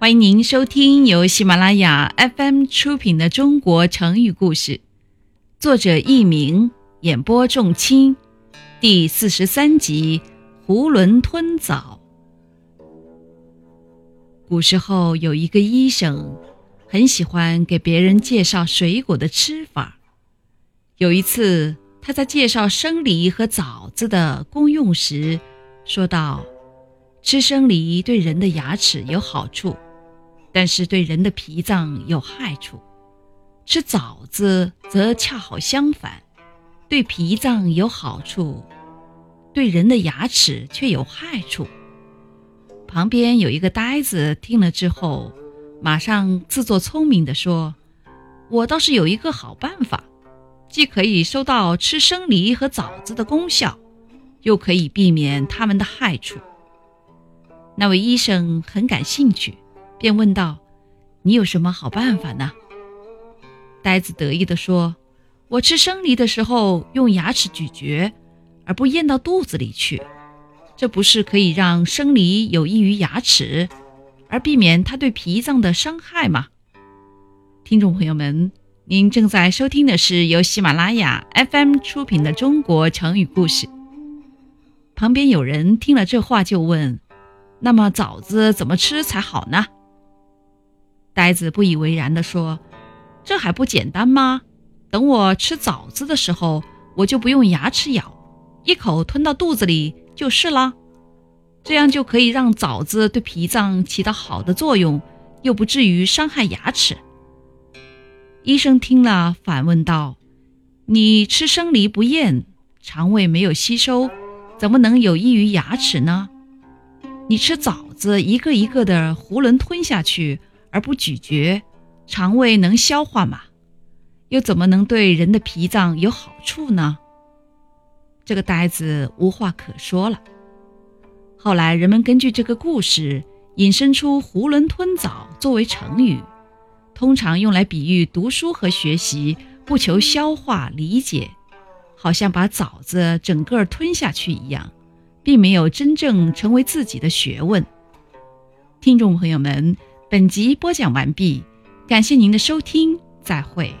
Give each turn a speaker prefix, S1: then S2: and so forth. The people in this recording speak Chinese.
S1: 欢迎您收听由喜马拉雅 FM 出品的《中国成语故事》，作者佚名，演播仲卿，第四十三集《囫囵吞枣》。古时候有一个医生，很喜欢给别人介绍水果的吃法。有一次，他在介绍生梨和枣子的功用时，说道：“吃生梨对人的牙齿有好处。”但是对人的脾脏有害处，吃枣子则恰好相反，对脾脏有好处，对人的牙齿却有害处。旁边有一个呆子听了之后，马上自作聪明地说：“我倒是有一个好办法，既可以收到吃生梨和枣子的功效，又可以避免它们的害处。”那位医生很感兴趣。便问道：“你有什么好办法呢？”呆子得意地说：“我吃生梨的时候用牙齿咀嚼，而不咽到肚子里去，这不是可以让生梨有益于牙齿，而避免它对脾脏的伤害吗？”听众朋友们，您正在收听的是由喜马拉雅 FM 出品的《中国成语故事》。旁边有人听了这话就问：“那么枣子怎么吃才好呢？”呆子不以为然地说：“这还不简单吗？等我吃枣子的时候，我就不用牙齿咬，一口吞到肚子里就是了。这样就可以让枣子对脾脏起到好的作用，又不至于伤害牙齿。”医生听了，反问道：“你吃生梨不咽，肠胃没有吸收，怎么能有益于牙齿呢？你吃枣子，一个一个的囫囵吞下去。”而不咀嚼，肠胃能消化吗？又怎么能对人的脾脏有好处呢？这个呆子无话可说了。后来人们根据这个故事引申出“囫囵吞枣”作为成语，通常用来比喻读书和学习不求消化理解，好像把枣子整个吞下去一样，并没有真正成为自己的学问。听众朋友们。本集播讲完毕，感谢您的收听，再会。